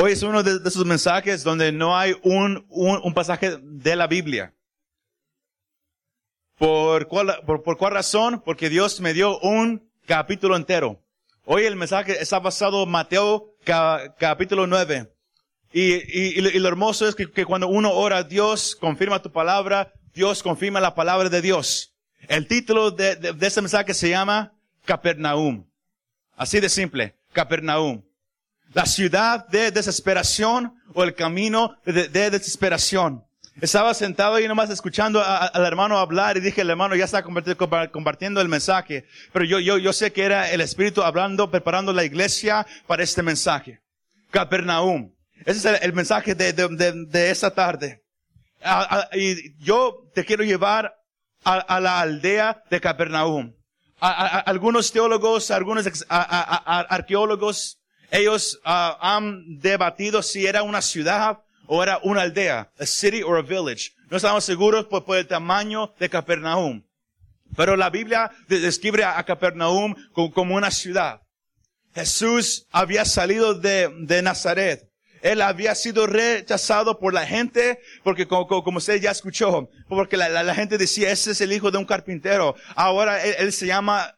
Hoy es uno de, esos mensajes donde no hay un, un, pasaje de la Biblia. ¿Por cuál, por, por cuál razón? Porque Dios me dio un capítulo entero. Hoy el mensaje está basado en Mateo capítulo 9. Y, y, y, lo hermoso es que, que, cuando uno ora, Dios confirma tu palabra, Dios confirma la palabra de Dios. El título de, de, de ese mensaje se llama Capernaum. Así de simple, Capernaum. La ciudad de desesperación o el camino de, de desesperación. Estaba sentado y nomás escuchando al hermano hablar y dije, el hermano ya está compartiendo el mensaje. Pero yo, yo, yo sé que era el Espíritu hablando, preparando la iglesia para este mensaje. Capernaum. Ese es el, mensaje de, de, de, esta tarde. y yo te quiero llevar a, la aldea de Capernaum. algunos teólogos, algunos arqueólogos, ellos ah, han debatido si era una ciudad o era una aldea, a city or a village. No estamos seguros por, el tamaño de Capernaum. Pero la Biblia describe a Capernaum como, una ciudad. Jesús había salido de, de Nazaret. Él había sido rechazado por la gente, porque como, como usted ya escuchó, porque la, la, gente decía, ese es el hijo de un carpintero. Ahora él se llama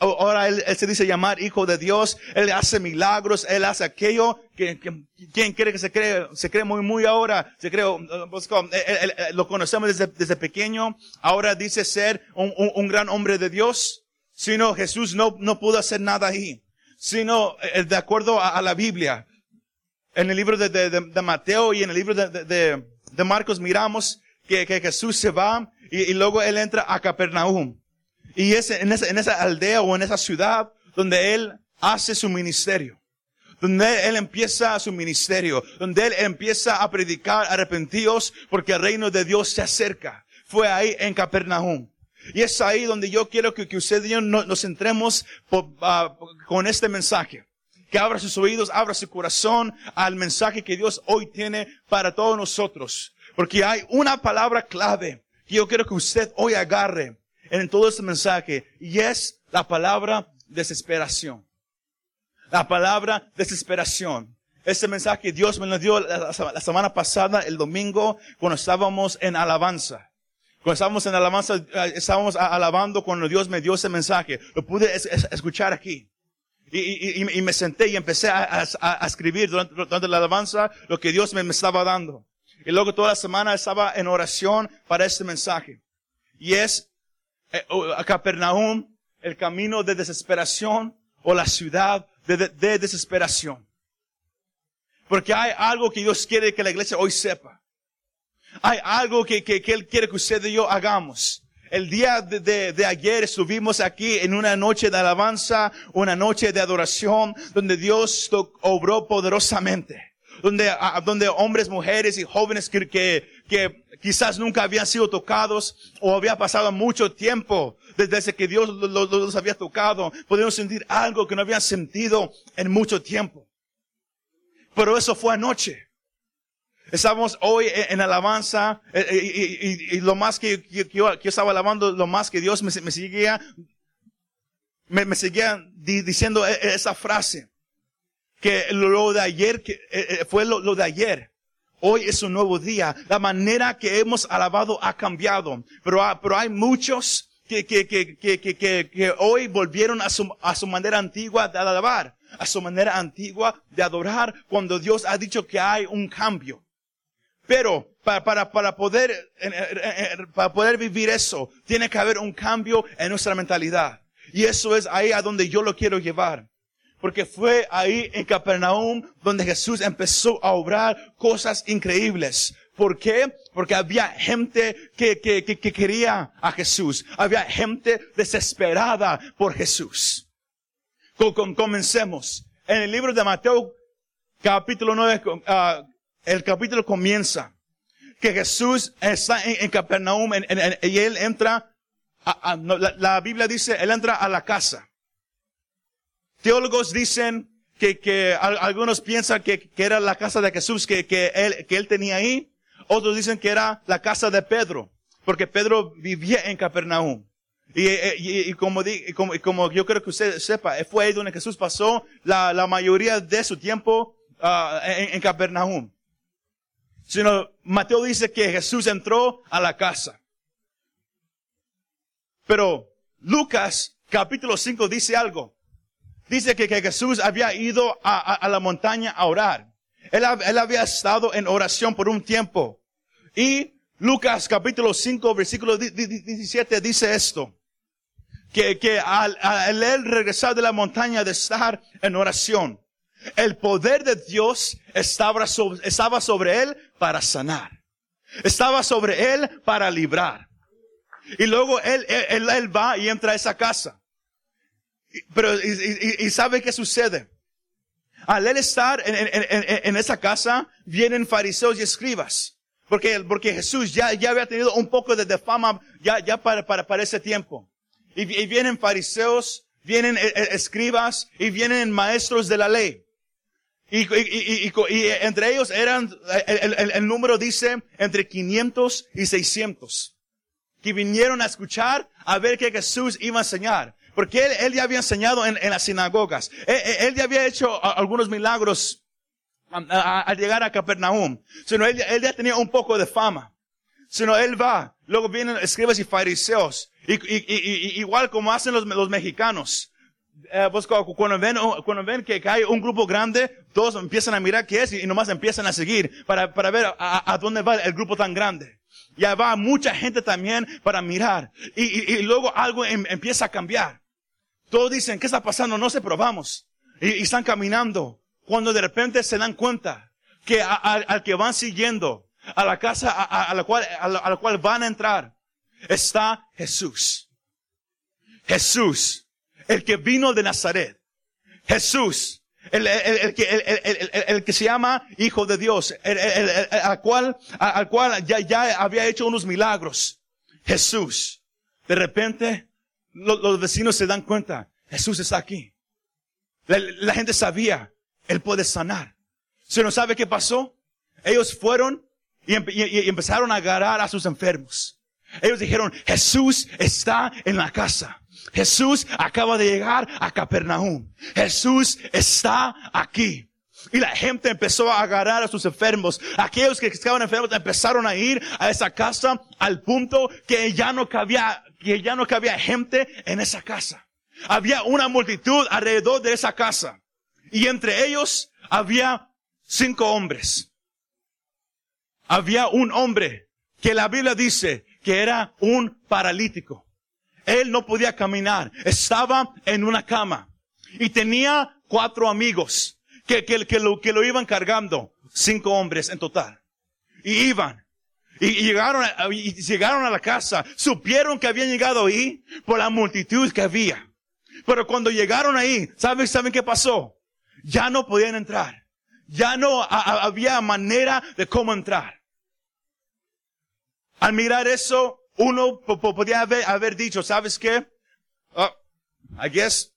Ahora él, se dice llamar hijo de Dios, él hace milagros, él hace aquello que, quien quiere que se cree, se cree muy, muy ahora, se cree, pues, lo conocemos desde, desde pequeño, ahora dice ser un, un, gran hombre de Dios, sino Jesús no, no pudo hacer nada ahí, sino eh, de acuerdo a, la Biblia. En el libro de, de, de, Mateo y en el libro de, de Marcos miramos que, que Jesús se va y, y luego él entra a Capernaum. Y es en esa, en esa aldea o en esa ciudad donde él hace su ministerio. Donde él empieza su ministerio. Donde él empieza a predicar arrepentidos porque el reino de Dios se acerca. Fue ahí en Capernaum. Y es ahí donde yo quiero que, que usted y yo nos centremos ah, con este mensaje. Que abra sus oídos, abra su corazón al mensaje que Dios hoy tiene para todos nosotros. Porque hay una palabra clave que yo quiero que usted hoy agarre en todo este mensaje y es la palabra desesperación. La palabra desesperación. Este mensaje Dios me lo dio la, semana pasada, el domingo, cuando estábamos en alabanza. Cuando estábamos en alabanza, eh, estábamos alabando cuando Dios me dio ese mensaje. Lo pude escuchar aquí. Y, me senté y empecé a, escribir durante, la alabanza lo que Dios me, me estaba dando. Y luego toda la semana estaba en oración para este mensaje. Y es a Capernaum, el camino de desesperación o la ciudad de, desesperación. Porque hay algo que Dios quiere que la iglesia hoy sepa. Hay algo que, que, Él quiere que usted y yo hagamos. El día de, de, ayer estuvimos aquí en una noche de alabanza, una noche de adoración, donde Dios obró poderosamente. Donde, donde hombres, mujeres y jóvenes que, que, que quizás nunca habían sido tocados o había pasado mucho tiempo desde que Dios los, había tocado. Podían sentir algo que no habían sentido en mucho tiempo. Pero eso fue anoche. Estamos hoy en alabanza eh, eh, y, lo más que, yo, estaba alabando, lo más que Dios me, seguía, me, seguía diciendo e, esa frase. Que lo de ayer, que eh, fue lo de ayer. Hoy es un nuevo día. La manera que hemos alabado ha cambiado. Pero, pero hay muchos que, que, que, que, que, que hoy volvieron a su, a su manera antigua de alabar, a su manera antigua de adorar cuando Dios ha dicho que hay un cambio. Pero para, para, para, poder, para poder vivir eso, tiene que haber un cambio en nuestra mentalidad. Y eso es ahí a donde yo lo quiero llevar. Porque fue ahí en Capernaum donde Jesús empezó a obrar cosas increíbles. ¿Por qué? Porque había gente que, que, que, quería a Jesús. Había gente desesperada por Jesús. comencemos. En el libro de Mateo, capítulo 9, ah, el capítulo comienza que Jesús está en, Capernaum y él entra, la Biblia dice, él entra a la casa. Teólogos dicen que, que algunos piensan que, que, era la casa de Jesús que, que, él, que él tenía ahí. Otros dicen que era la casa de Pedro, porque Pedro vivía en Capernaum. Y, y, y como, y como, como, yo creo que usted sepa, fue ahí donde Jesús pasó la, la mayoría de su tiempo ah, en, en Capernaum. Sino Mateo dice que Jesús entró a la casa. Pero Lucas capítulo 5 dice algo. Dice que, que Jesús había ido a, la montaña a orar. Él, él había estado en oración por un tiempo. Y Lucas capítulo 5 versículo 17 dice esto. Que, que al, al él regresar de la montaña de estar en oración, el poder de Dios estaba sobre, estaba sobre él para sanar. Estaba sobre él para librar. Y luego él, él, él va y entra a esa casa. Pero, y, y, y sabe qué sucede. Al él estar en, en, en, en, esa casa, vienen fariseos y escribas. Porque, porque Jesús ya, ya había tenido un poco de, fama ya, ya para, para, para ese tiempo. Y, y vienen fariseos, vienen eh, eh, escribas y vienen maestros de la ley. Y, y, y, entre ellos eran, el, el, el, número dice, entre 500 y 600. Que vinieron a escuchar, a ver qué Jesús iba a enseñar. Porque él, él ya había enseñado en, en las sinagogas. Él, él, ya había hecho algunos milagros al llegar a Capernaum. Sino él, él ya tenía un poco de fama. Sino él va. Luego vienen escribas y fariseos. Igual como hacen los, mexicanos. Eh, pues cuando ven, cuando ven que, hay un grupo grande, todos empiezan a mirar qué es y, nomás empiezan a seguir para, para ver a, a, dónde va el grupo tan grande. Ya va mucha gente también para mirar. Y, y, y luego algo em, empieza a cambiar. Todos dicen, ¿qué está pasando? No se probamos. Y, y, están caminando. Cuando de repente se dan cuenta que a, a, al que van siguiendo, a la casa a, la cual, a la, cual van a entrar, está Jesús. Jesús el que vino de Nazaret. Jesús, el, el, el, el, que se llama Hijo de Dios, al cual, al cual ya, ya había hecho unos milagros. Jesús. De repente, los, vecinos se dan cuenta, Jesús está aquí. La, gente sabía, Él puede sanar. ¿Se no sabe qué pasó? Ellos fueron y, y, y empezaron a agarrar a sus enfermos. Ellos dijeron, Jesús está en la casa. Jesús acaba de llegar a Capernaum. Jesús está aquí. Y la gente empezó a agarrar a sus enfermos. Aquellos que estaban enfermos empezaron a ir a esa casa al punto que ya no cabía, que ya no cabía gente en esa casa. Había una multitud alrededor de esa casa. Y entre ellos había cinco hombres. Había un hombre que la Biblia dice que era un paralítico. Él no podía caminar. Estaba en una cama. Y tenía cuatro amigos que, que, que, lo, que lo iban cargando. Cinco hombres en total. Y iban. Y llegaron, a, llegaron a la casa. Supieron que habían llegado ahí por la multitud que había. Pero cuando llegaron ahí, ¿saben, ¿saben qué pasó? Ya no podían entrar. Ya no había manera de cómo entrar. Al mirar eso, uno podía haber, dicho, ¿sabes qué? Oh, I guess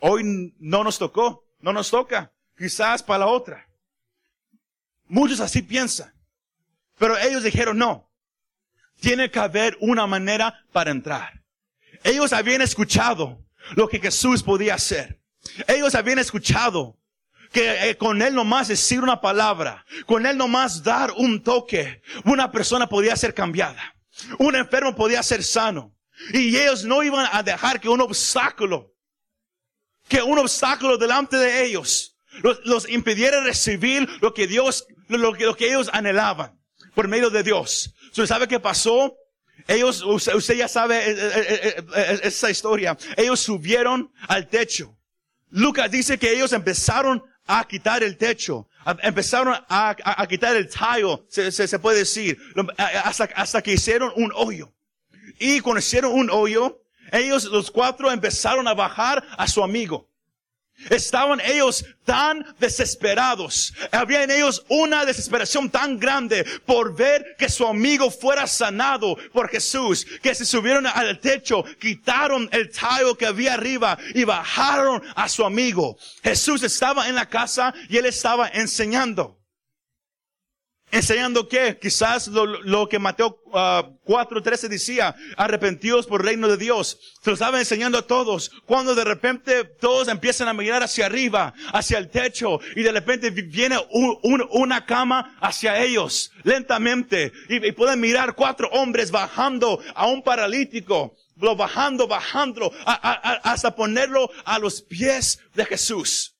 hoy no nos tocó, no nos toca, quizás para la otra. Muchos así piensan. Pero ellos dijeron, no, tiene que haber una manera para entrar. Ellos habían escuchado lo que Jesús podía hacer. Ellos habían escuchado que eh, con él nomás decir una palabra, con él nomás dar un toque, una persona podía ser cambiada. Un enfermo podía ser sano. Y ellos no iban a dejar que un obstáculo, que un obstáculo delante de ellos los, impidiera recibir lo que Dios, lo que ellos anhelaban por medio de Dios. ¿Usted sabe qué pasó? Ellos, usted, ya sabe eh, eh, eh, esa historia. Ellos subieron al techo. Lucas dice que ellos empezaron a quitar el techo. Empezaron a, quitar el tallo, se, se, se, puede decir, hasta, hasta que hicieron un hoyo. Y cuando hicieron un hoyo, ellos los cuatro empezaron a bajar a su amigo. Estaban ellos tan desesperados. Había en ellos una desesperación tan grande por ver que su amigo fuera sanado por Jesús, que se subieron al techo, quitaron el tallo que había arriba y bajaron a su amigo. Jesús estaba en la casa y él estaba enseñando. Enseñando que quizás lo, lo que Mateo uh, 4.13 decía, arrepentidos por el reino de Dios. Se lo estaba enseñando a todos. Cuando de repente todos empiezan a mirar hacia arriba, hacia el techo, y de repente viene un, un, una cama hacia ellos, lentamente, y, pueden mirar cuatro hombres bajando a un paralítico, lo bajando, bajando, hasta ponerlo a los pies de Jesús.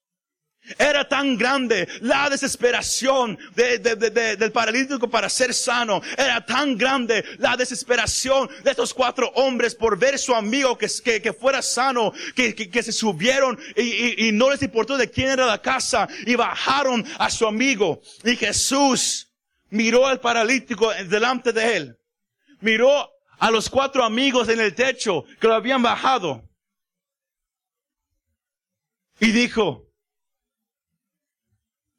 Era tan grande la desesperación de, de, de, del paralítico para ser sano. Era tan grande la desesperación de estos cuatro hombres por ver su amigo que, que, que fuera sano, que, que, se subieron y, y, y no les importó de quién era la casa y bajaron a su amigo. Y Jesús miró al paralítico delante de él. Miró a los cuatro amigos en el techo que lo habían bajado. Y dijo,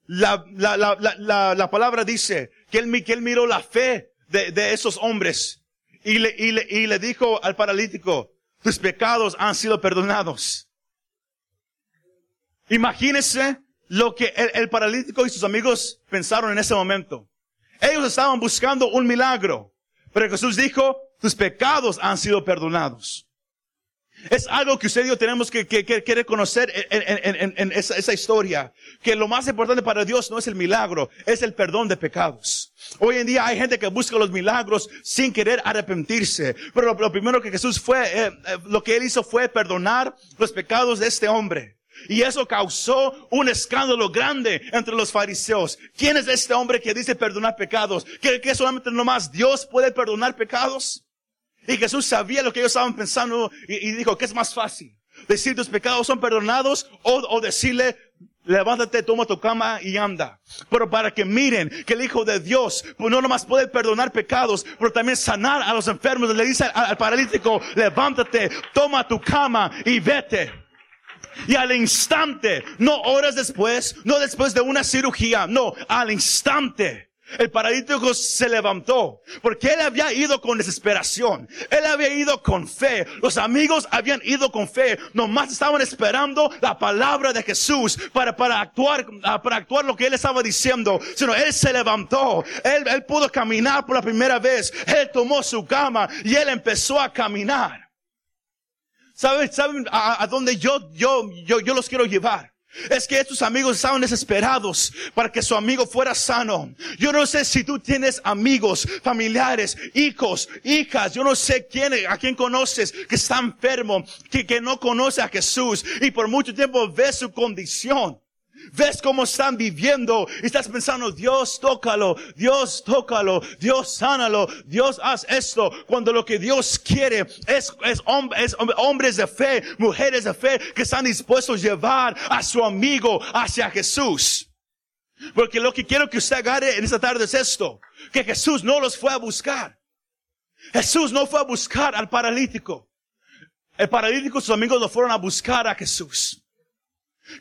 la, la, la, la, la palabra dice que él, que él miró la fe de, de esos hombres y le, y, le, y le dijo al paralítico, tus pecados han sido perdonados. Imagínese lo que el, el, paralítico y sus amigos pensaron en ese momento. Ellos estaban buscando un milagro, pero Jesús dijo, tus pecados han sido perdonados. Es algo que usted y yo tenemos que, que, que reconocer en, en, en esa, esa, historia. Que lo más importante para Dios no es el milagro, es el perdón de pecados. Hoy en día hay gente que busca los milagros sin querer arrepentirse. Pero lo, primero que Jesús fue, eh, eh, lo que Él hizo fue perdonar los pecados de este hombre. Y eso causó un escándalo grande entre los fariseos. ¿Quién es este hombre que dice perdonar pecados? ¿Que, que solamente nomás Dios puede perdonar pecados? Y Jesús sabía lo que ellos estaban pensando y, dijo, ¿qué es más fácil? Decir tus pecados son perdonados o, o decirle, levántate, toma tu cama y anda. Pero para que miren que el Hijo de Dios pues no nomás puede perdonar pecados, pero también sanar a los enfermos. Le dice al, al paralítico, levántate, toma tu cama y vete. Y al instante, no horas después, no después de una cirugía, no, al instante, el paralítico se levantó porque él había ido con desesperación. Él había ido con fe. Los amigos habían ido con fe. Nomás estaban esperando la palabra de Jesús para, para actuar, ah, para actuar lo que él estaba diciendo. Sino él se levantó. Él, él pudo caminar por la primera vez. Él tomó su cama y él empezó a caminar. ¿Saben, saben a, a dónde yo, yo, yo, yo los quiero llevar? Es que estos amigos estaban desesperados para que su amigo fuera sano. Yo no sé si tú tienes amigos, familiares, hijos, hijas. Yo no sé quién, a quién conoces que está enfermo, que, que no conoce a Jesús y por mucho tiempo ves su condición. Ves cómo están viviendo y estás pensando, Dios tócalo, Dios tócalo, Dios sánalo, Dios haz esto. Cuando lo que Dios quiere es, es, es hombres de fe, mujeres de fe que están dispuestos a llevar a su amigo hacia Jesús. Porque lo que quiero que usted agarre en esta tarde es esto, que Jesús no los fue a buscar. Jesús no fue a buscar al paralítico. El paralítico, sus amigos lo fueron a buscar a Jesús.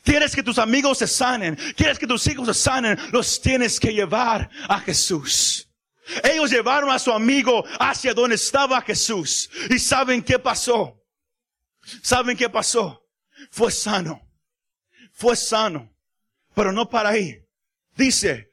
Quieres que tus amigos se sanen, quieres que tus hijos se sanen, los tienes que llevar a Jesús. Ellos llevaron a su amigo hacia donde estaba Jesús. ¿Y saben qué pasó? ¿Saben qué pasó? Fue sano. Fue sano. Pero no para ahí. Dice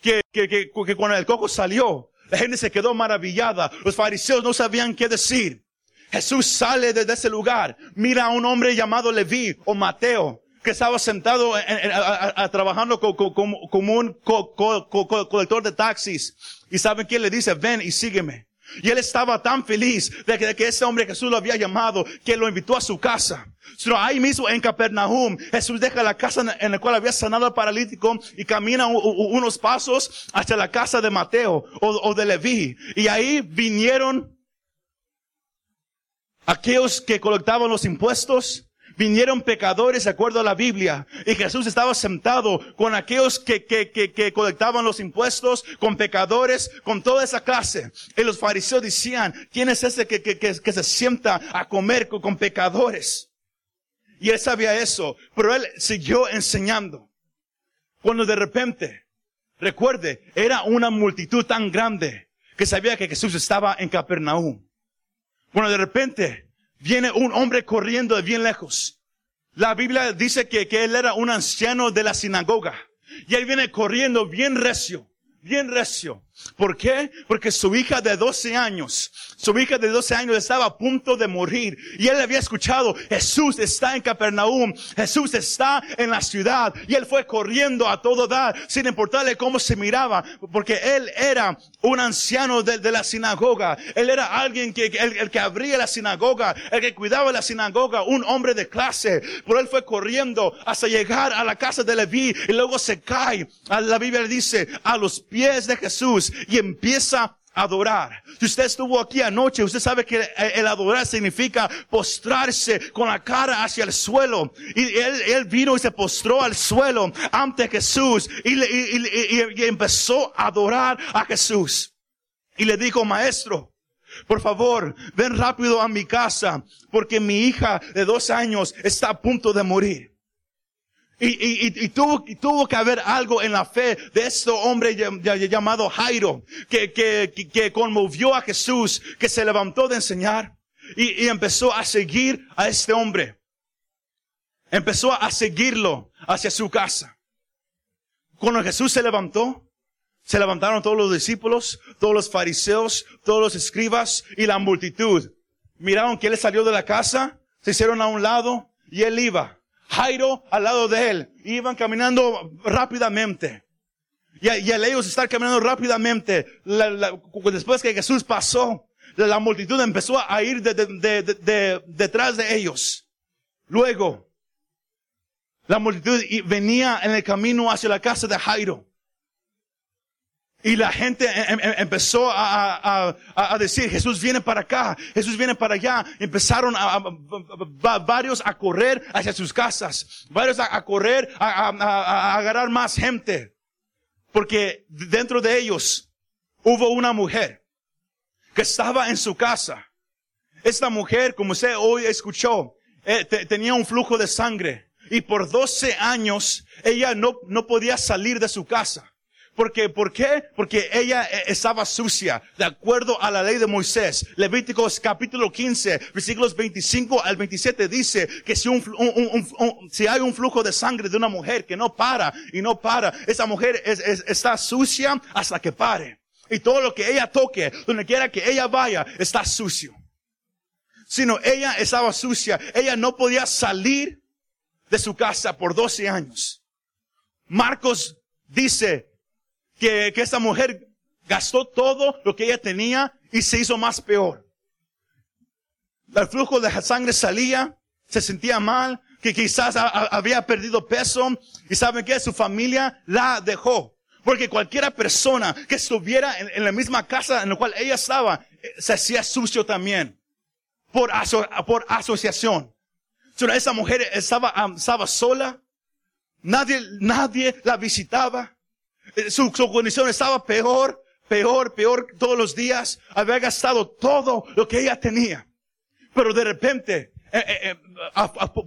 que, que, que, que cuando el coco salió, la gente se quedó maravillada. Los fariseos no sabían qué decir. Jesús sale desde ese lugar. Mira a un hombre llamado Leví o Mateo que estaba sentado en, en, a, trabajando como, un co, co, co, colector de taxis. Y saben quién le dice, ven y sígueme. Y él estaba tan feliz de que, ese hombre Jesús lo había llamado, que lo invitó a su casa. Pero ahí mismo en Capernaum, Jesús deja la casa en la cual había sanado al paralítico y camina unos pasos hacia la casa de Mateo o, o de Leví. Y ahí vinieron aquellos que colectaban los impuestos, vinieron pecadores de acuerdo a la Biblia. Y Jesús estaba sentado con aquellos que, que, que, que colectaban los impuestos, con pecadores, con toda esa clase. Y los fariseos decían, ¿quién es ese que, que, que, se sienta a comer con, con pecadores? Y él sabía eso, pero él siguió enseñando. Cuando de repente, recuerde, era una multitud tan grande que sabía que Jesús estaba en Capernaum. Bueno, de repente viene un hombre corriendo de bien lejos. La Biblia dice que, que él era un anciano de la sinagoga. Y él viene corriendo bien recio, bien recio. ¿Por qué? Porque su hija de 12 años, su hija de 12 años estaba a punto de morir. Y él había escuchado, Jesús está en Capernaum, Jesús está en la ciudad. Y él fue corriendo a todo dar, sin importarle cómo se miraba, porque él era un anciano de, la sinagoga. Él era alguien que, el, el, que abría la sinagoga, el que cuidaba la sinagoga, un hombre de clase. Por él fue corriendo hasta llegar a la casa de Leví y luego se cae. La Biblia dice, a los pies de Jesús y empieza a adorar. Si usted estuvo aquí anoche, usted sabe que el adorar significa postrarse con la cara hacia el suelo. Y él, vino y se postró al suelo ante Jesús y, y, empezó a adorar a Jesús. Y le dijo, maestro, por favor, ven rápido a mi casa porque mi hija de dos años está a punto de morir. Y, tuvo, que haber algo en la fe de este hombre llamado Jairo, que, que, conmovió a Jesús, que se levantó de enseñar y, empezó a seguir a este hombre. Empezó a seguirlo hacia su casa. Cuando Jesús se levantó, se levantaron todos los discípulos, todos los fariseos, todos los escribas y la multitud. Miraron que él salió de la casa, se hicieron a un lado y él iba. Jairo al lado de él. Iban caminando rápidamente. Y, al ellos estar caminando rápidamente, después que Jesús pasó, la, multitud empezó a ir detrás de ellos. Luego, la multitud venía en el camino hacia la casa de Jairo. Y la gente em, em, empezó a, decir, Jesús viene para acá, Jesús viene para allá. Empezaron a, varios a correr hacia sus casas, varios a, correr a, agarrar más gente. Porque dentro de ellos hubo una mujer que estaba en su casa. Esta mujer, como usted hoy escuchó, eh, tenía un flujo de sangre. Y por 12 años ella no, no podía salir de su casa. Porque, ¿Por qué? Porque ella eh, estaba sucia, de acuerdo a la ley de Moisés. Levíticos capítulo 15, versículos 25 al 27 dice que si, hay un flujo de sangre de una mujer que no para y no para, esa mujer está sucia hasta que pare. Y todo lo que ella toque, donde quiera que ella vaya, está sucio. Sino ella estaba sucia, ella no podía salir de su casa por 12 años. Marcos dice que, que esta mujer gastó todo lo que ella tenía y se hizo más peor. El flujo de sangre salía, se sentía mal, que quizás había perdido peso y saben que su familia la dejó. Porque cualquiera persona que estuviera en, la misma casa en la cual ella estaba, eh, se hacía sucio también. Por, por asociación. esa mujer estaba, estaba sola. Nadie, nadie la visitaba. Eh, su, condición estaba peor, peor, peor todos los días. Había gastado todo lo que ella tenía. Pero de repente, eh, eh,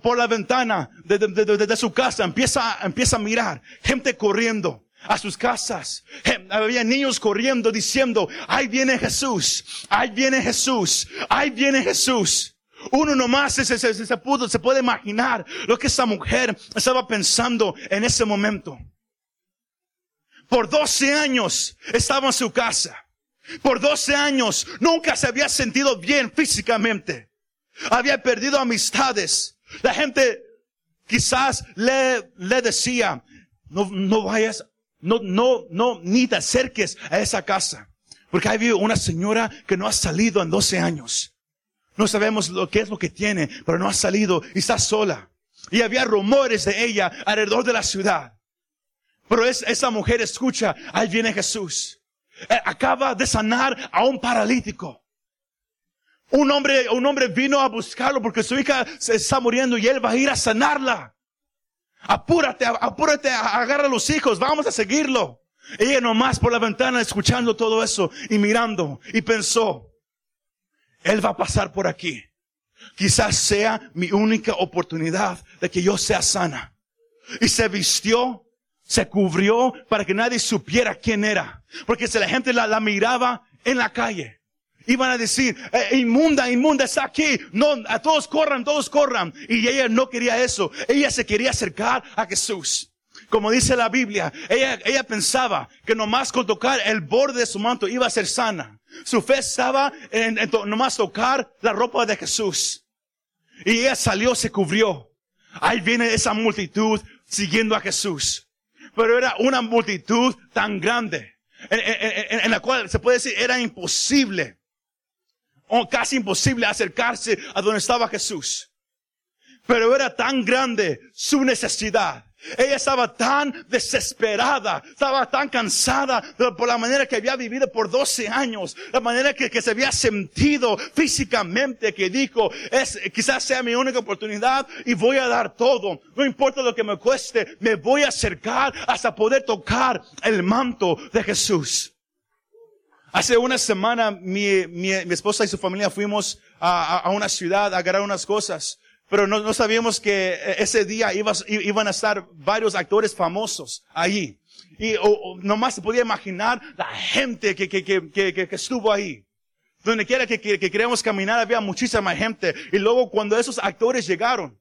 por la ventana de, su casa empieza, empieza a mirar gente corriendo a sus casas. Había niños corriendo diciendo, ahí viene Jesús, ahí viene Jesús, ahí viene Jesús. Uno nomás se, se, se, pudo, se puede imaginar lo que esa mujer estaba pensando en ese momento. Por 12 años estaba en su casa. Por 12 años nunca se había sentido bien físicamente. Había perdido amistades. La gente quizás le, le decía, no, no vayas, no, no, no, ni te acerques a esa casa. Porque hay una señora que no ha salido en 12 años. No sabemos lo que es lo que tiene, pero no ha salido y está sola. Y había rumores de ella alrededor de la ciudad. Pero es, esa mujer escucha, ahí viene Jesús. Eh, acaba de sanar a un paralítico. Un hombre, un hombre vino a buscarlo porque su hija se está muriendo y él va a ir a sanarla. Apúrate, apúrate, agarra a los hijos, vamos a seguirlo. Ella nomás por la ventana escuchando todo eso y mirando y pensó, él va a pasar por aquí. Quizás sea mi única oportunidad de que yo sea sana. Y se vistió se cubrió para que nadie supiera quién era. Porque si la gente la, miraba en la calle, iban a decir, eh, inmunda, inmunda, está aquí. No, a todos corran, todos corran. Y ella no quería eso. Ella se quería acercar a Jesús. Como dice la Biblia, ella, ella pensaba que nomás con tocar el borde de su manto iba a ser sana. Su fe estaba en, en nomás tocar la ropa de Jesús. Y ella salió, se cubrió. Ahí viene esa multitud siguiendo a Jesús. Pero era una multitud tan grande, en, la cual se puede decir era imposible, o casi imposible acercarse a donde estaba Jesús. Pero era tan grande su necesidad ella estaba tan desesperada, estaba tan cansada por la manera que había vivido por 12 años, la manera que, se había sentido físicamente, que dijo, es, quizás sea mi única oportunidad y voy a dar todo. No importa lo que me cueste, me voy a acercar hasta poder tocar el manto de Jesús. Hace una semana mi, esposa y su familia fuimos a, a, a una ciudad a agarrar unas cosas. Pero no, no sabíamos que eh, ese día iban a estar varios actores famosos ahí. Y o, nomás se podía imaginar la gente que, que, que, que, estuvo ahí. Donde quiera que, que, queríamos caminar había muchísima gente. Y luego cuando esos actores llegaron,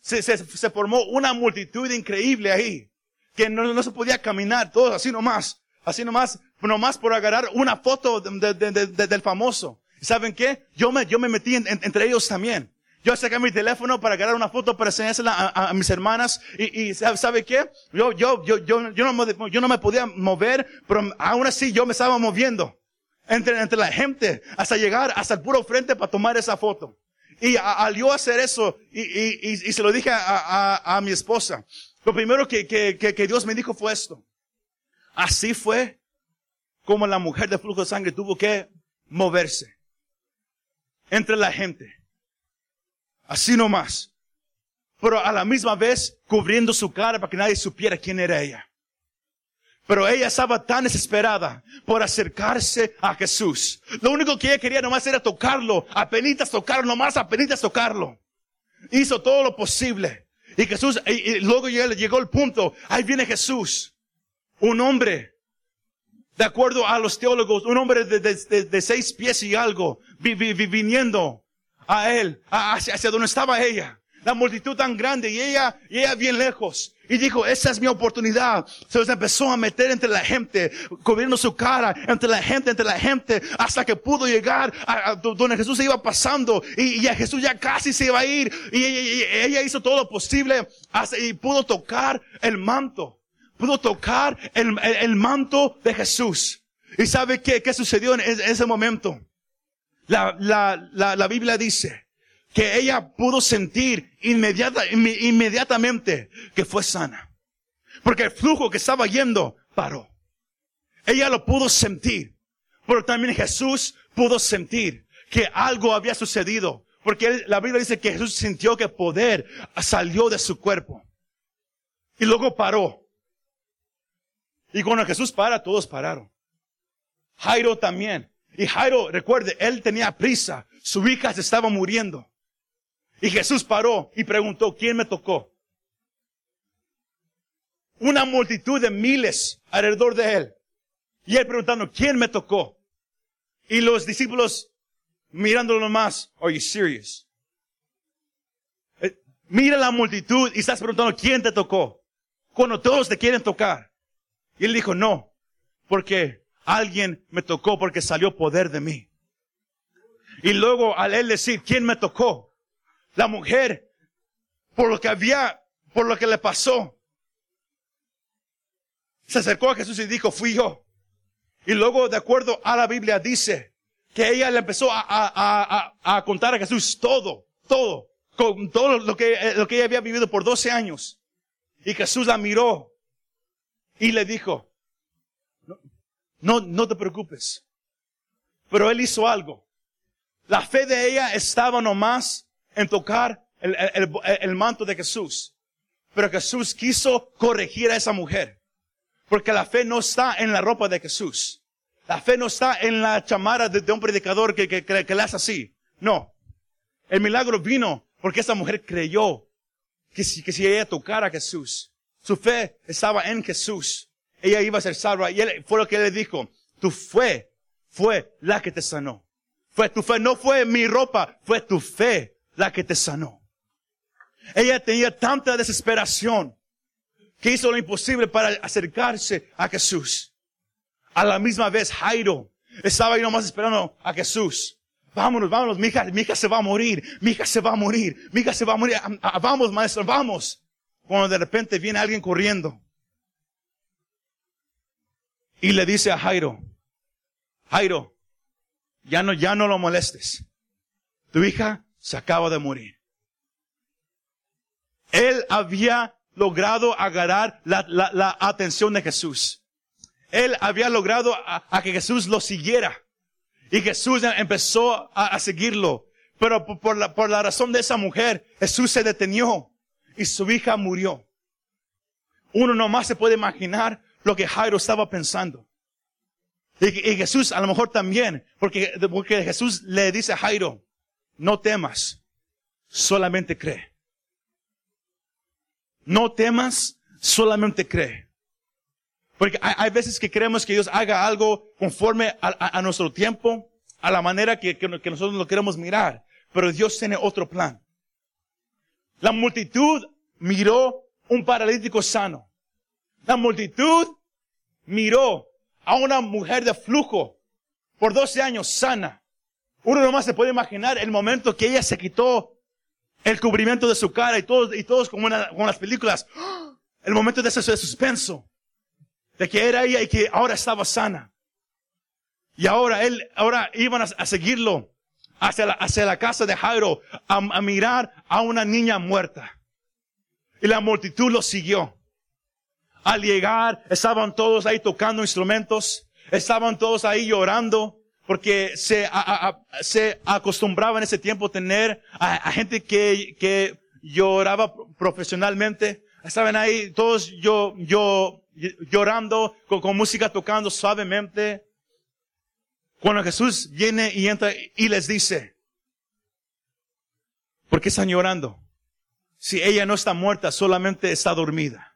se, se, se formó una multitud increíble ahí. Que no, no se podía caminar, todos así nomás. Así nomás, nomás por agarrar una foto de, de, de, del famoso. ¿Y saben qué? Yo me, yo me metí entre ellos también. Yo saqué mi teléfono para agarrar una foto para enseñársela a, mis hermanas y, y, ¿sabe qué? Yo, yo, yo, yo, yo, no, yo no me podía mover, pero aún así yo me estaba moviendo entre, entre la gente hasta llegar hasta el puro frente para tomar esa foto. Y al yo hacer eso, y, y, y, se lo dije a, a, a mi esposa, lo primero que, que, que Dios me dijo fue esto. Así fue como la mujer de flujo de sangre tuvo que moverse entre la gente. Así nomás. Pero a la misma vez cubriendo su cara para que nadie supiera quién era ella. Pero ella estaba tan desesperada por acercarse a Jesús. Lo único que ella quería nomás era tocarlo, apenitas tocarlo, nomás apenitas tocarlo. Hizo todo lo posible. Y Jesús, y, luego llegó el punto, ahí viene Jesús, un hombre, de acuerdo a los teólogos, un hombre de, seis pies y algo, viniendo a él, hacia, hacia donde estaba ella. La multitud tan grande y ella, y ella bien lejos. Y dijo, esa es mi oportunidad. Se empezó a meter entre la gente, cubriendo su cara, entre la gente, entre la gente, hasta que pudo llegar a, donde Jesús se iba pasando. Y, a Jesús ya casi se iba a ir. Y, ella hizo todo lo posible y pudo tocar el manto. Pudo tocar el, el, manto de Jesús. ¿Y sabe qué, qué sucedió en ese momento? La, la, la, la Biblia dice que ella pudo sentir inmediata, inmediatamente que fue sana. Porque el flujo que estaba yendo paró. Ella lo pudo sentir. Pero también Jesús pudo sentir que algo había sucedido. Porque la Biblia dice que Jesús sintió que poder salió de su cuerpo. Y luego paró. Y cuando Jesús para, todos pararon. Jairo también. Y Jairo, recuerde, él tenía prisa. Su hija se estaba muriendo. Y Jesús paró y preguntó, ¿quién me tocó? Una multitud de miles alrededor de él. Y él preguntando, ¿quién me tocó? Y los discípulos mirándolo más, are you serious? Eh, mira la multitud y estás preguntando, ¿quién te tocó? Cuando todos te quieren tocar. Y él dijo, no, porque alguien me tocó porque salió poder de mí. Y luego al él decir, ¿quién me tocó? La mujer, por lo que había, por lo que le pasó, se acercó a Jesús y dijo, fui yo. Y luego, de acuerdo a la Biblia, dice que ella le empezó a, a, a, a contar a Jesús todo, todo, con todo lo que, lo que ella había vivido por 12 años. Y Jesús la miró y le dijo, no, no te preocupes. Pero él hizo algo. La fe de ella estaba nomás en tocar el, manto de Jesús. Pero Jesús quiso corregir a esa mujer. Porque la fe no está en la ropa de Jesús. La fe no está en la chamara de, un predicador que, que, que, le hace así. No. El milagro vino porque esa mujer creyó que si, que si ella tocara a Jesús, su fe estaba en Jesús ella iba a ser salva. Y él, fue lo que él le dijo. Tu fe fue la que te sanó. Fue tu fe, no fue mi ropa, fue tu fe la que te sanó. Ella tenía tanta desesperación que hizo lo imposible para acercarse a Jesús. A la misma vez, Jairo estaba ahí nomás esperando a Jesús. Vámonos, vámonos, mi hija, mi hija se va a morir, mi hija se va a morir, mi hija se va a morir. vamos, maestro, vamos. Cuando de repente viene alguien corriendo y le dice a Jairo, Jairo, ya no, ya no lo molestes. Tu hija se acaba de morir. Él había logrado agarrar la, la, la atención de Jesús. Él había logrado a, que Jesús lo siguiera. Y Jesús empezó a, a seguirlo. Pero por la, por la razón de esa mujer, Jesús se detenió y su hija murió. Uno nomás se puede imaginar lo que Jairo estaba pensando. Y, Jesús a lo mejor también, porque, Jesús le dice a Jairo, no temas, solamente cree. No temas, solamente cree. Porque hay, veces que creemos que Dios haga algo conforme a, nuestro tiempo, a la manera que, que, nosotros lo queremos mirar. Pero Dios tiene otro plan. La multitud miró un paralítico sano. La multitud miró a una mujer de flujo por 12 años sana. Uno nomás se puede imaginar el momento que ella se quitó el cubrimiento de su cara y todos, y todos como, en las películas. El momento de ese suspenso. De que era ella y que ahora estaba sana. Y ahora él, ahora iban a, seguirlo hacia la, hacia la casa de Jairo a, a mirar a una niña muerta. Y la multitud lo siguió. Al llegar, estaban todos ahí tocando instrumentos, estaban todos ahí llorando, porque se, se acostumbraba en ese tiempo tener a, gente que, que lloraba profesionalmente. Estaban ahí todos yo, yo, llorando, con, con música tocando suavemente. Cuando Jesús viene y entra y les dice, ¿por qué están llorando? Si ella no está muerta, solamente está dormida.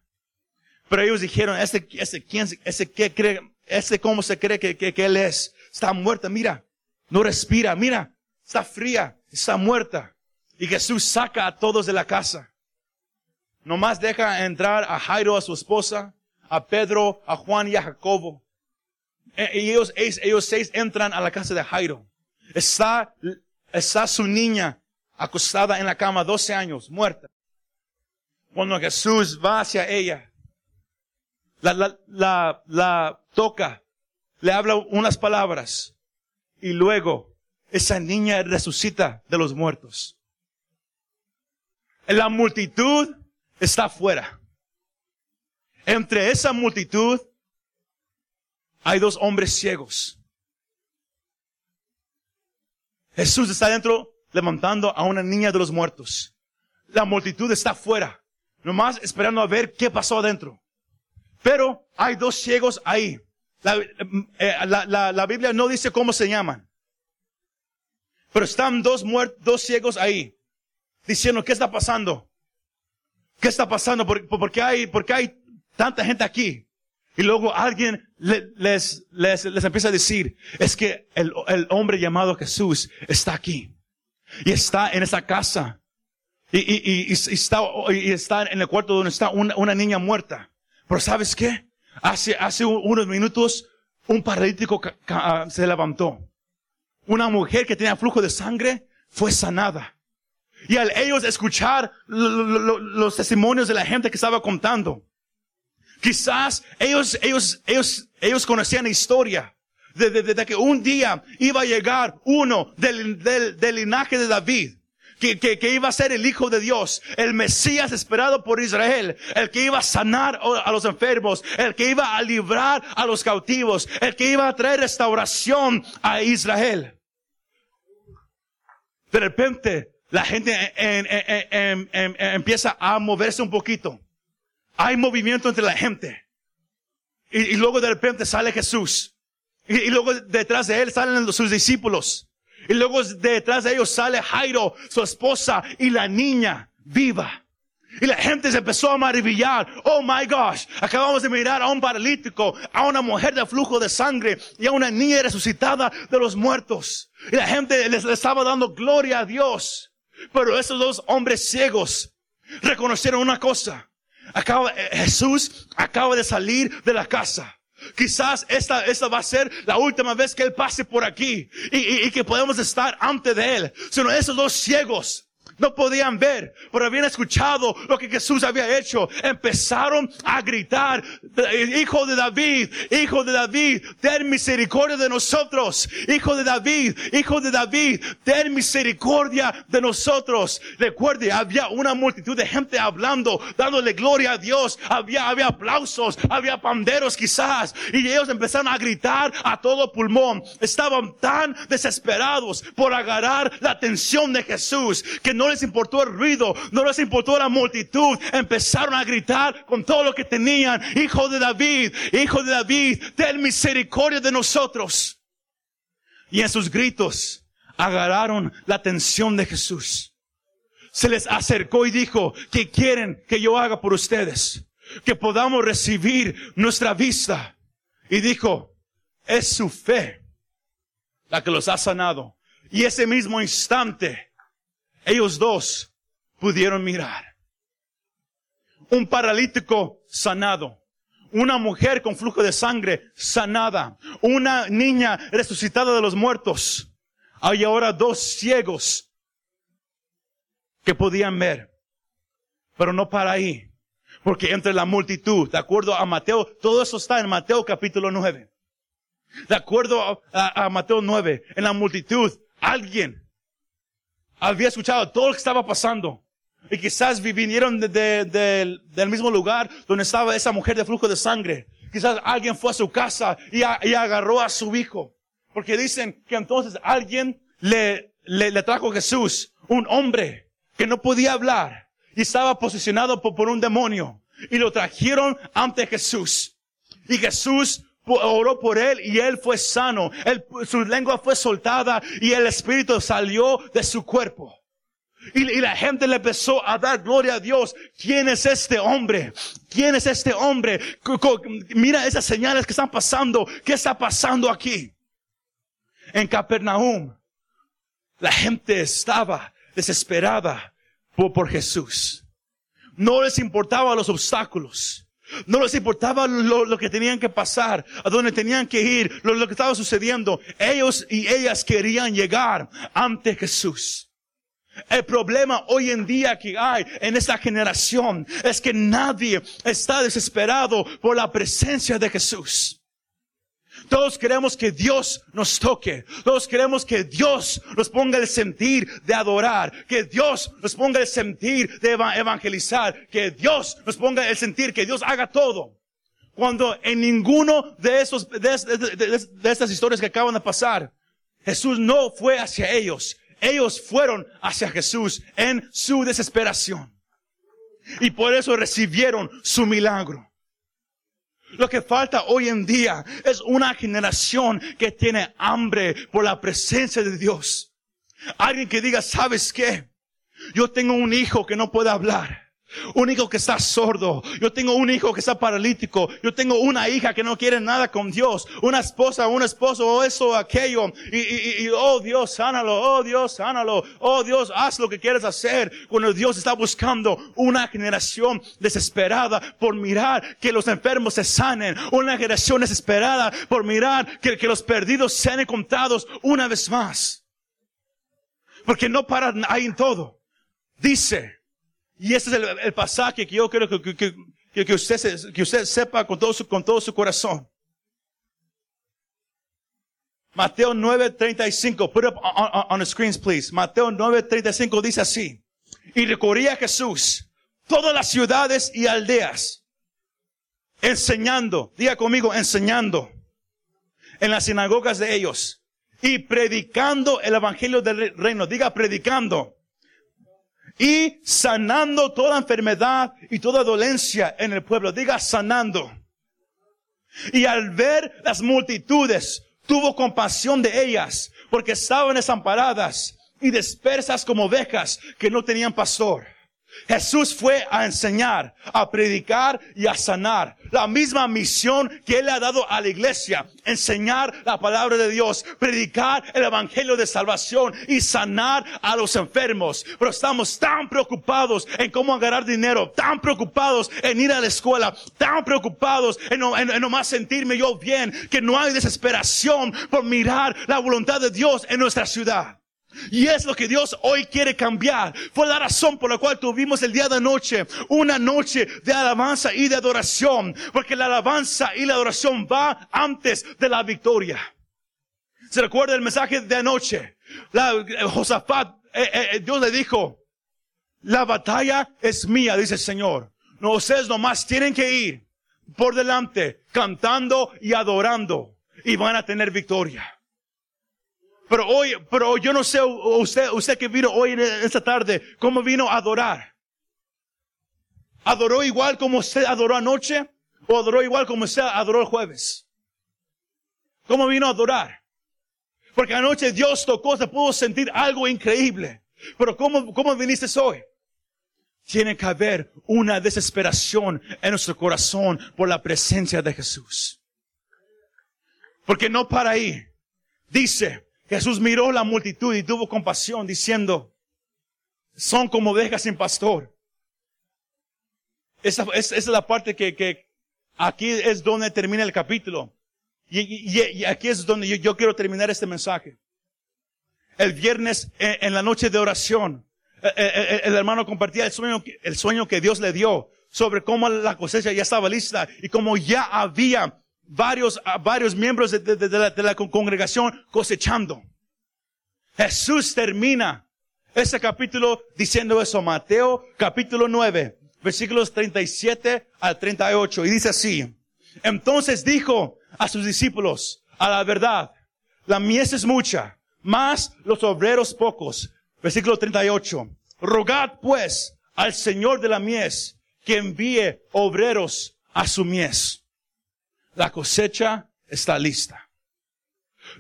Pero ellos dijeron, ese, ese, quién, ese, qué cree, ese cómo se cree que, que, que él es. Está muerta, mira. No respira, mira. Está fría, está muerta. Y Jesús saca a todos de la casa. Nomás deja entrar a Jairo, a su esposa, a Pedro, a Juan y a Jacobo. E, y ellos, ellos seis entran a la casa de Jairo. Está, está su niña acostada en la cama, 12 años, muerta. Cuando Jesús va hacia ella, la, la, la, la toca, le habla unas palabras y luego esa niña resucita de los muertos. La multitud está afuera. Entre esa multitud hay dos hombres ciegos. Jesús está dentro levantando a una niña de los muertos. La multitud está afuera, nomás esperando a ver qué pasó adentro. Pero hay dos ciegos ahí. Eh, la, la, la, Biblia no dice cómo se llaman. Pero están dos muertos, dos ciegos ahí. Diciendo, ¿qué está pasando? ¿Qué está pasando? ¿Por, qué, hay, por qué hay tanta gente aquí? Y luego alguien les, les, les empieza a decir, es que el, el hombre llamado Jesús está aquí. Y está en esa casa. Y, y, y, y está, está en el cuarto donde está una, una niña muerta. Pero ¿sabes qué? Hace, hace unos minutos un paralítico ah, se levantó. Una mujer que tenía flujo de sangre fue sanada. Y al ellos escuchar los testimonios de la gente que estaba contando, quizás ellos, ellos, ellos, ellos conocían la historia de, de, que un día iba a llegar uno del, del, del linaje de David que, que, que, iba a ser el Hijo de Dios, el Mesías esperado por Israel, el que iba a sanar a los enfermos, el que iba a librar a los cautivos, el que iba a traer restauración a Israel. De repente, la gente empieza a moverse un poquito. Hay movimiento entre la gente. Y, luego de repente sale Jesús. Y, y luego detrás de él salen sus discípulos. Y luego detrás de ellos sale Jairo, su esposa y la niña viva. Y la gente se empezó a maravillar. Oh my gosh, acabamos de mirar a un paralítico, a una mujer de flujo de sangre y a una niña resucitada de los muertos. Y la gente les, estaba dando gloria a Dios. Pero esos dos hombres ciegos reconocieron una cosa. Acaba, eh, Jesús acaba de salir de la casa. Quizás esta, esta va a ser la última vez que Él pase por aquí y, y que podemos estar ante de Él. Sino esos dos ciegos no podían ver, pero habían escuchado lo que Jesús había hecho. Empezaron a gritar, hijo de David, hijo de David, ten misericordia de nosotros. Hijo de David, hijo de David, ten misericordia de nosotros. Recuerde, había una multitud de gente hablando, dándole gloria a Dios. Había, había aplausos, había panderos quizás. Y ellos empezaron a gritar a todo pulmón. Estaban tan desesperados por agarrar la atención de Jesús que no les importó el ruido, no les importó la multitud. Empezaron a gritar con todo lo que tenían. Hijo de David, hijo de David, ten misericordia de nosotros. Y en sus gritos agarraron la atención de Jesús. Se les acercó y dijo, ¿qué quieren que yo haga por ustedes? Que podamos recibir nuestra vista. Y dijo, es su fe la que los ha sanado. Y ese mismo instante, ellos dos pudieron mirar. Un paralítico sanado. Una mujer con flujo de sangre sanada. Una niña resucitada de los muertos. Hay ahora dos ciegos que podían ver. Pero no para ahí. Porque entre la multitud, de acuerdo a Mateo, todo eso está en Mateo capítulo 9. De acuerdo a, Mateo 9, en la multitud, alguien había escuchado todo lo que estaba pasando. Y quizás vinieron del mismo lugar donde estaba esa mujer de flujo de sangre. Quizás alguien fue a su casa y, agarró a su hijo. Porque dicen que entonces alguien le, le, trajo a Jesús, un hombre que no podía hablar y estaba posicionado por, por un demonio. Y lo trajeron ante Jesús. Y Jesús oró por él y él fue sano. su lengua fue soltada y el espíritu salió de su cuerpo. Y, la gente le empezó a dar gloria a Dios. ¿Quién es este hombre? ¿Quién es este hombre? Mira esas señales que están pasando. ¿Qué está pasando aquí? En Capernaum, la gente estaba desesperada por, por Jesús. No les importaban los obstáculos. No les importaba lo, que tenían que pasar, a dónde tenían que ir, lo, lo que estaba sucediendo. Ellos y ellas querían llegar ante Jesús. El problema hoy en día que hay en esta generación es que nadie está desesperado por la presencia de Jesús. Todos queremos que Dios nos toque. Todos queremos que Dios nos ponga el sentir de adorar. Que Dios nos ponga el sentir de evangelizar. Que Dios nos ponga el sentir que Dios haga todo. Cuando en ninguno de esos, de, estas historias que acaban de pasar, Jesús no fue hacia ellos. Ellos fueron hacia Jesús en su desesperación. Y por eso recibieron su milagro. Lo que falta hoy en día es una generación que tiene hambre por la presencia de Dios. Alguien que diga, ¿sabes qué? Yo tengo un hijo que no puede hablar. Un hijo que está sordo. Yo tengo un hijo que está paralítico. Yo tengo una hija que no quiere nada con Dios. Una esposa, un esposo, o eso, aquello. Y, y, y, oh Dios, sánalo. Oh Dios, sánalo. Oh Dios, haz lo que quieres hacer. Cuando Dios está buscando una generación desesperada por mirar que los enfermos se sanen. Una generación desesperada por mirar que, que los perdidos sean encontrados una vez más. Porque no paran ahí en todo. Dice, y ese es el, pasaje que yo quiero que, que, que, usted, que usted sepa con todo, su, con todo su corazón. Mateo 9:35, put up on, on, the screens please. Mateo 9:35 dice así. Y recorría Jesús todas las ciudades y aldeas, enseñando, diga conmigo, enseñando en las sinagogas de ellos y predicando el evangelio del reino. Diga predicando y sanando toda enfermedad y toda dolencia en el pueblo. Diga sanando. Y al ver las multitudes, tuvo compasión de ellas, porque estaban desamparadas y dispersas como ovejas que no tenían pastor. Jesús fue a enseñar, a predicar y a sanar. La misma misión que Él ha dado a la iglesia. Enseñar la palabra de Dios, predicar el evangelio de salvación y sanar a los enfermos. Pero estamos tan preocupados en cómo agarrar dinero, tan preocupados en ir a la escuela, tan preocupados en en, en nomás sentirme yo bien, que no hay desesperación por mirar la voluntad de Dios en nuestra ciudad. Y es lo que Dios hoy quiere cambiar. Fue la razón por la cual tuvimos el día de anoche una noche de alabanza y de adoración. Porque la alabanza y la adoración va antes de la victoria. ¿Se recuerda el mensaje de anoche? La, Josafat, eh, eh, Dios le dijo, la batalla es mía, dice el Señor. No, ustedes nomás tienen que ir por delante, cantando y adorando. Y van a tener victoria. Pero hoy, pero yo no sé, usted, usted que vino hoy en esta tarde, ¿cómo vino a adorar? ¿Adoró igual como usted adoró anoche? ¿O adoró igual como usted adoró el jueves? ¿Cómo vino a adorar? Porque anoche Dios tocó, se pudo sentir algo increíble. Pero ¿cómo, cómo viniste hoy? Tiene que haber una desesperación en nuestro corazón por la presencia de Jesús. Porque no para ahí. Dice, Jesús miró la multitud y tuvo compasión diciendo, son como ovejas sin pastor. Esa, es la parte que, que, aquí es donde termina el capítulo. Y, aquí es donde yo, quiero terminar este mensaje. El viernes en, la noche de oración, el, eh, eh, eh, el, hermano compartía el sueño, el sueño que Dios le dio sobre cómo la cosecha ya estaba lista y cómo ya había varios, varios miembros de, la, congregación cosechando. Jesús termina ese capítulo diciendo eso, Mateo capítulo 9, versículos 37 al 38, y dice así, entonces dijo a sus discípulos, a la verdad, la mies es mucha, más los obreros pocos. Versículo 38, rogad pues al Señor de la mies que envíe obreros a su mies. La cosecha está lista.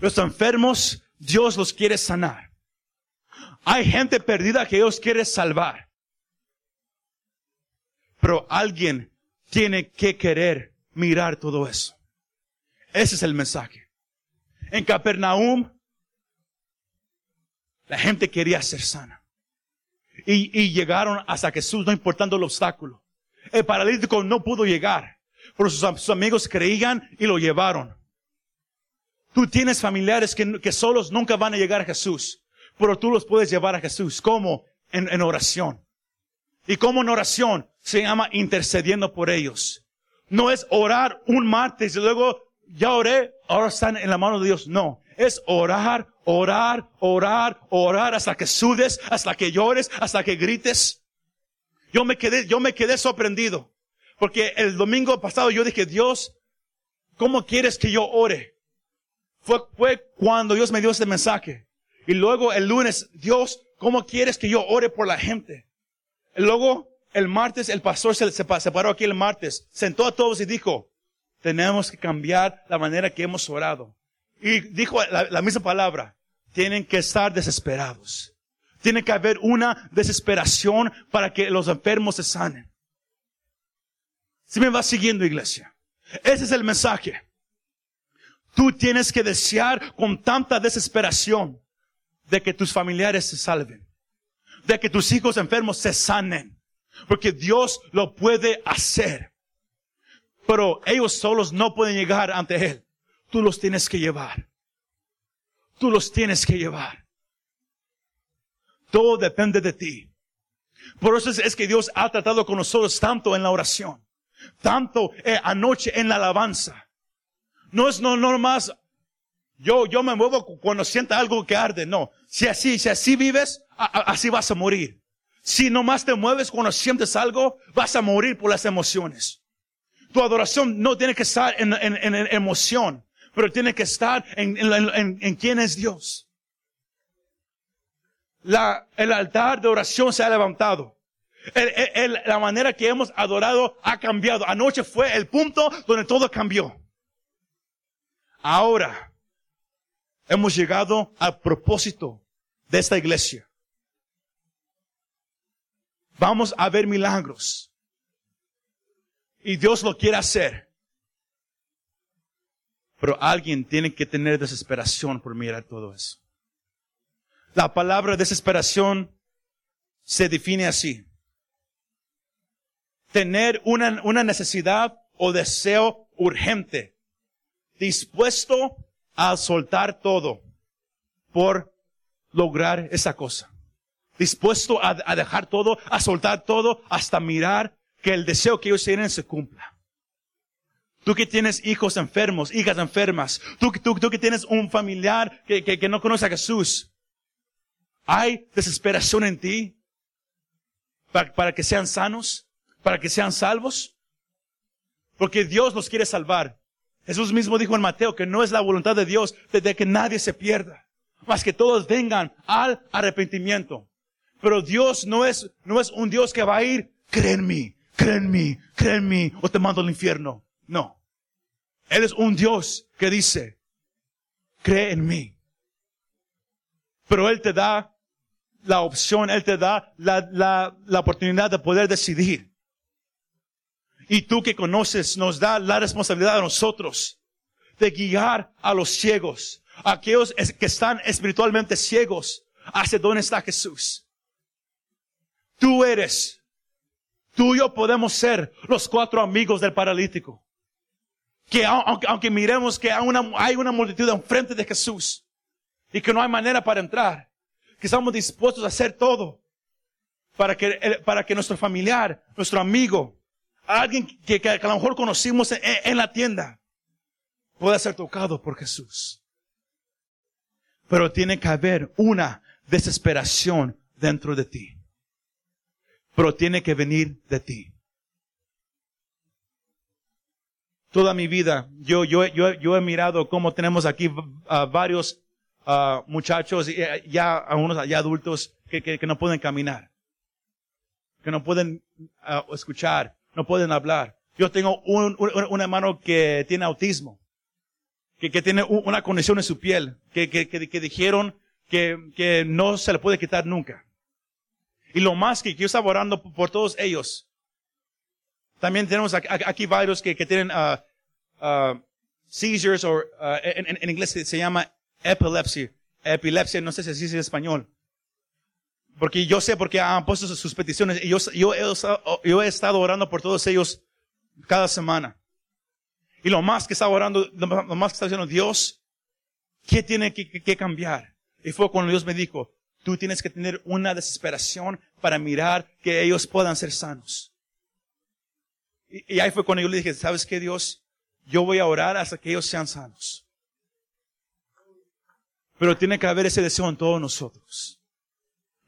Los enfermos, Dios los quiere sanar. Hay gente perdida que Dios quiere salvar. Pero alguien tiene que querer mirar todo eso. Ese es el mensaje. En Capernaum, la gente quería ser sana. Y, llegaron hasta Jesús, no importando el obstáculo. El paralítico no pudo llegar. Pero sus, amigos creían y lo llevaron. Tú tienes familiares que, que, solos nunca van a llegar a Jesús, pero tú los puedes llevar a Jesús. ¿Cómo? En, en oración. Y como en oración se llama intercediendo por ellos. No es orar un martes y luego ya oré, ahora están en la mano de Dios. No, es orar, orar, orar, orar hasta que sudes, hasta que llores, hasta que grites. Yo me quedé, yo me quedé sorprendido. Porque el domingo pasado yo dije, Dios, ¿cómo quieres que yo ore? Fue, fue cuando Dios me dio ese mensaje. Y luego el lunes, Dios, ¿cómo quieres que yo ore por la gente? Luego el martes, el pastor se, se, paró aquí el martes, sentó a todos y dijo, tenemos que cambiar la manera que hemos orado. Y dijo la, la misma palabra, tienen que estar desesperados. Tiene que haber una desesperación para que los enfermos se sanen. Si me vas siguiendo, iglesia. Ese es el mensaje. Tú tienes que desear con tanta desesperación de que tus familiares se salven. De que tus hijos enfermos se sanen. Porque Dios lo puede hacer. Pero ellos solos no pueden llegar ante Él. Tú los tienes que llevar. Tú los tienes que llevar. Todo depende de ti. Por eso es, que Dios ha tratado con nosotros tanto en la oración tanto eh, anoche en la alabanza. No es no, no más, yo, yo me muevo cuando sienta algo que arde, no. Si así, si así vives, así vas a morir. Si nomás te mueves cuando sientes algo, vas a morir por las emociones. Tu adoración no tiene que estar en, en, en emoción, pero tiene que estar en, en, quién es Dios. La, el altar de oración se ha levantado la manera que hemos adorado ha cambiado. Anoche fue el punto donde todo cambió. Ahora hemos llegado al propósito de esta iglesia. Vamos a ver milagros. Y Dios lo quiere hacer. Pero alguien tiene que tener desesperación por mirar todo eso. La palabra desesperación se define así. Tener una, una necesidad o deseo urgente, dispuesto a soltar todo por lograr esa cosa. Dispuesto a, a, dejar todo, a soltar todo, hasta mirar que el deseo que ellos tienen se cumpla. Tú que tienes hijos enfermos, hijas enfermas, tú, tú, tú que tienes un familiar que, que, que no conoce a Jesús, ¿hay desesperación en ti para, para que sean sanos? ¿Para que sean salvos? Porque Dios los quiere salvar. Jesús mismo dijo en Mateo que no es la voluntad de Dios de que nadie se pierda, más que todos vengan al arrepentimiento. Pero Dios no es, no es un Dios que va a ir, cree en mí, cree en mí, cree en mí, o te mando al infierno. No. Él es un Dios que dice, cree en mí. Pero Él te da la opción, Él te da la, la, la oportunidad de poder decidir. Y tú que conoces nos da la responsabilidad a nosotros de guiar a los ciegos, a aquellos que están espiritualmente ciegos, hacia dónde está Jesús. Tú eres, tú y yo podemos ser los cuatro amigos del paralítico. Que aunque, miremos que hay una, hay una multitud enfrente de Jesús y que no hay manera para entrar, que estamos dispuestos a hacer todo para que nuestro familiar, nuestro amigo, alguien que, que, a lo mejor conocimos en, la tienda, pueda ser tocado por Jesús. Pero tiene que haber una desesperación dentro de ti. Pero tiene que venir de ti. Toda mi vida, yo, yo, yo, yo he mirado cómo tenemos aquí varios uh, muchachos, ya algunos ya adultos, que, que, que, no pueden caminar, que no pueden uh, escuchar, no pueden hablar. Yo tengo un, un, un hermano que tiene autismo, que, que tiene una condición en su piel, que, que, que dijeron que, no se le puede quitar nunca. Y lo más que yo estaba orando por todos ellos. También tenemos aquí varios que, tienen uh, uh, seizures, o uh, en, en, inglés se, llama epilepsy. Epilepsia, no sé si se dice en español. Porque yo sé porque han puesto sus peticiones y yo, yo, yo, he estado orando por todos ellos cada semana. Y lo más que estaba orando, lo más que estaba diciendo, Dios, ¿qué tiene que cambiar? Y fue cuando Dios me dijo, tú tienes que tener una desesperación para mirar que ellos puedan ser sanos. Y, y ahí fue cuando yo le dije, ¿sabes qué, Dios? Yo voy a orar hasta que ellos sean sanos. Pero tiene que haber ese deseo en todos nosotros.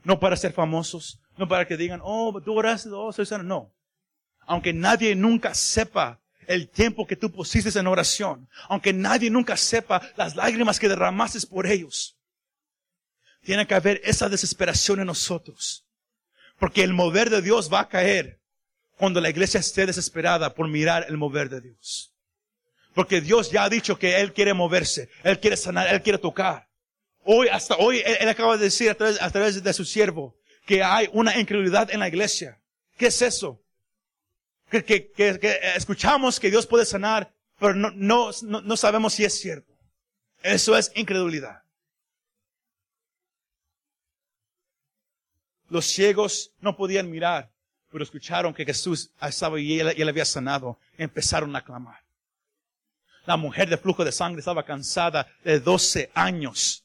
No para ser famosos, no para que digan, oh, tú oraste, oh, soy sano. No. Aunque nadie nunca sepa el tiempo que tú pusiste en oración, aunque nadie nunca sepa las lágrimas que derramaste por ellos, tiene que haber esa desesperación en nosotros. Porque el mover de Dios va a caer cuando la iglesia esté desesperada por mirar el mover de Dios. Porque Dios ya ha dicho que Él quiere moverse, Él quiere sanar, Él quiere tocar. Hoy, hasta hoy, él, acaba de decir a través, de su siervo que hay una incredulidad en la iglesia. ¿Qué es eso? Que, que, que, que escuchamos que Dios puede sanar, pero no, no, no sabemos si es cierto. Eso es incredulidad. Los ciegos no podían mirar, pero escucharon que Jesús estaba y él, y él había sanado. Empezaron a clamar. La mujer de flujo de sangre estaba cansada de 12 años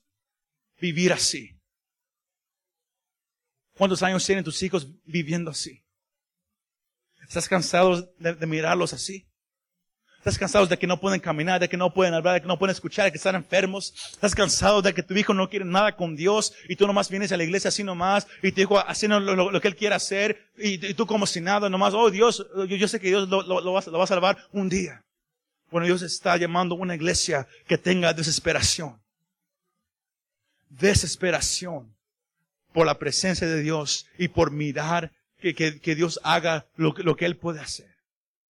vivir así? ¿Cuántos años tienen tus hijos viviendo así? ¿Estás cansado de, mirarlos así? ¿Estás cansado de que no pueden caminar, de que no pueden hablar, de que no pueden escuchar, de que están enfermos? ¿Estás cansado de que tu hijo no quiere nada con Dios y tú nomás vienes a la iglesia así nomás y te dijo haciendo lo, que él quiere hacer y, tú como si nada nomás, oh Dios, yo, sé que Dios lo, lo, va, lo va a salvar un día. Bueno, Dios está llamando a una iglesia que tenga desesperación desesperación por la presencia de Dios y por mirar que, que, que Dios haga lo, lo, que Él puede hacer.